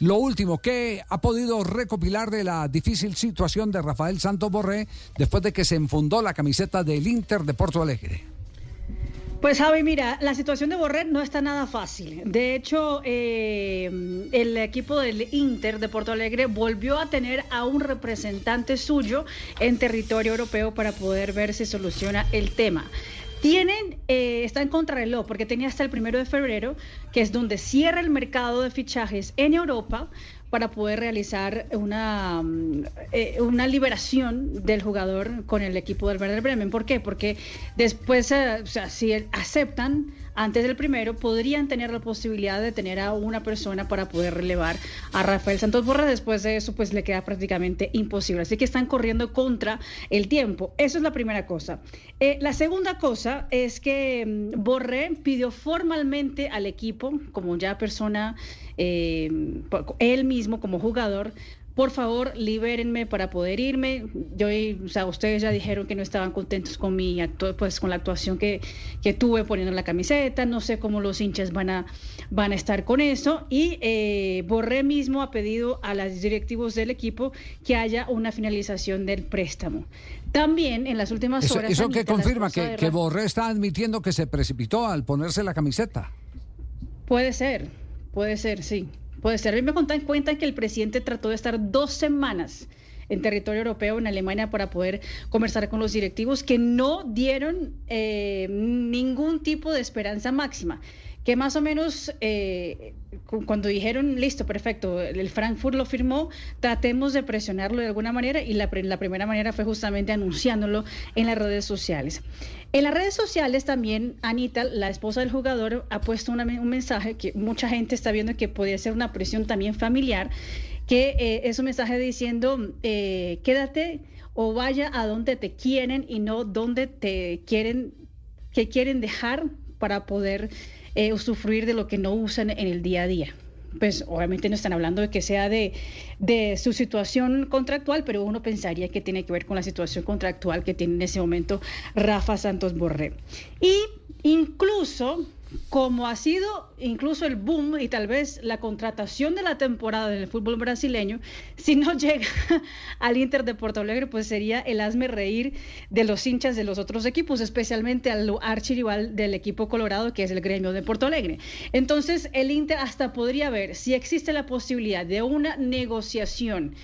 Lo último, ¿qué ha podido recopilar de la difícil situación de Rafael Santos Borré después de que se enfundó la camiseta del Inter de Porto Alegre? Pues Javi, mira, la situación de Borré no está nada fácil. De hecho, eh, el equipo del Inter de Porto Alegre volvió a tener a un representante suyo en territorio europeo para poder ver si soluciona el tema. Tienen, eh, está en contrarreloj porque tenía hasta el primero de febrero, que es donde cierra el mercado de fichajes en Europa para poder realizar una, mm, eh, una liberación del jugador con el equipo del Werder Bremen. ¿Por qué? Porque después, eh, si aceptan antes del primero, podrían tener la posibilidad de tener a una persona para poder relevar a Rafael Santos Borré. Después de eso, pues le queda prácticamente imposible. Así que están corriendo contra el tiempo. Eso es la primera cosa. Eh, la segunda cosa es que mm, Borré pidió formalmente al equipo, como ya persona, eh, él mismo como jugador, por favor, libérenme para poder irme. Yo, o sea, ustedes ya dijeron que no estaban contentos con mi pues con la actuación que, que, tuve poniendo la camiseta. No sé cómo los hinchas van a, van a estar con eso. Y eh, Borré mismo ha pedido a los directivos del equipo que haya una finalización del préstamo. También en las últimas horas. ¿Eso que confirma? Que, que Borré está admitiendo que se precipitó al ponerse la camiseta. Puede ser, puede ser, sí. Puede ser. A mí me contan cuenta que el presidente trató de estar dos semanas en territorio europeo, en Alemania, para poder conversar con los directivos que no dieron eh, ningún tipo de esperanza máxima que más o menos eh, cuando dijeron, listo, perfecto, el Frankfurt lo firmó, tratemos de presionarlo de alguna manera y la, la, primera manera fue justamente anunciándolo en las redes sociales. En las redes sociales también Anita, la esposa del jugador, ha puesto un mensaje que mucha gente está viendo que podría ser una presión también familiar, que eh, es un mensaje diciendo, eh, quédate o vaya a donde te quieren y no donde te quieren, que quieren dejar para poder eh, usufruir de lo que no usan en el día a día. Pues obviamente no están hablando de que sea de, de su situación contractual, pero uno pensaría que tiene que ver con la situación contractual que tiene en ese momento Rafa Santos Borré. Y como ha sido incluso el boom y tal vez la contratación de la temporada del fútbol brasileño, si no llega al Inter de Porto Alegre, pues sería el hazme reír de los hinchas de los otros equipos, especialmente al archirival del equipo colorado, que es el gremio de Porto Alegre. Entonces, el Inter hasta podría ver si existe la posibilidad de una negociación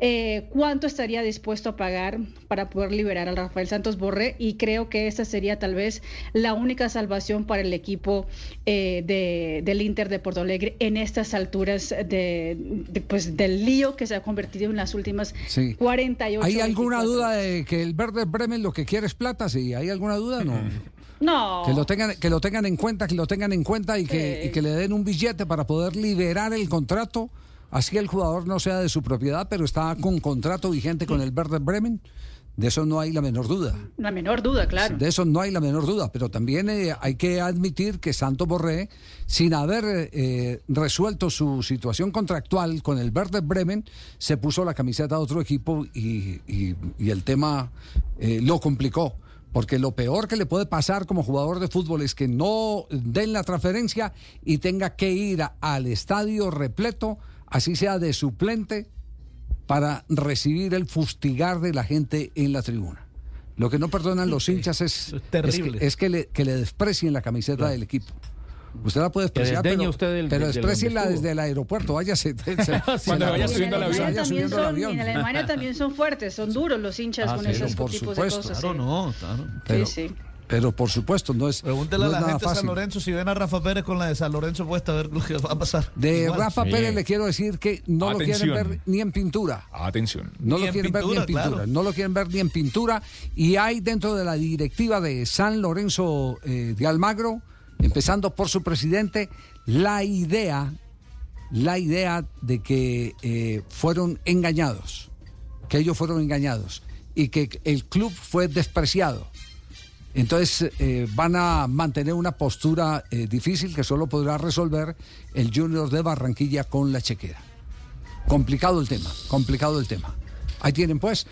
eh, cuánto estaría dispuesto a pagar para poder liberar al Rafael Santos Borré y creo que esa sería tal vez la única salvación para el equipo eh, de, del Inter de Porto Alegre en estas alturas de, pues, del lío que se ha convertido en las últimas sí. 48 ¿Hay alguna duda de que el Verde Bremen lo que quiere es plata? Sí, ¿hay alguna duda? No. No. Que lo tengan, que lo tengan en cuenta, que lo tengan en cuenta y que, y que le den un billete para poder liberar el contrato Así el jugador no sea de su propiedad, pero está con contrato vigente con el Werder Bremen. De eso no hay la menor duda. La menor duda, claro. De eso no hay la menor duda, pero también eh, hay que admitir que Santo Borré, sin haber eh, resuelto su situación contractual con el Werder Bremen, se puso la camiseta de otro equipo y, el tema eh, lo complicó. Porque lo peor que le puede pasar como jugador de fútbol es que no den la transferencia y tenga que ir al estadio repleto así sea de suplente, para recibir el fustigar de la gente en la tribuna. Lo que no perdonan los hinchas es, es, que, le, que, le, desprecien la camiseta del equipo. Usted la puede despreciar, pero, usted pero desprecienla desde el aeropuerto. Váyase. Cuando vaya subiendo el avión. Vaya subiendo el avión. En Alemania también son fuertes, son duros los hinchas ah, con esos tipos de cosas. Claro, no, claro. sí, sí. Pero por supuesto, no es. Pregúntele a la gente de San Lorenzo si ven a Rafa Pérez con la de San Lorenzo puesta a ver lo que va a pasar. De Rafa Pérez le quiero decir que no lo quieren ver ni en pintura. Atención. No lo quieren ver ni en pintura. No lo quieren ver ni en pintura. Y hay dentro de la directiva de San Lorenzo eh, de Almagro, empezando por su presidente, la idea, la idea de que eh, fueron engañados, que ellos fueron engañados y que el club fue despreciado entonces eh, van a mantener una postura eh, difícil que solo podrá resolver el Junior de Barranquilla con la chequera. Complicado el tema, complicado el tema. Ahí tienen pues.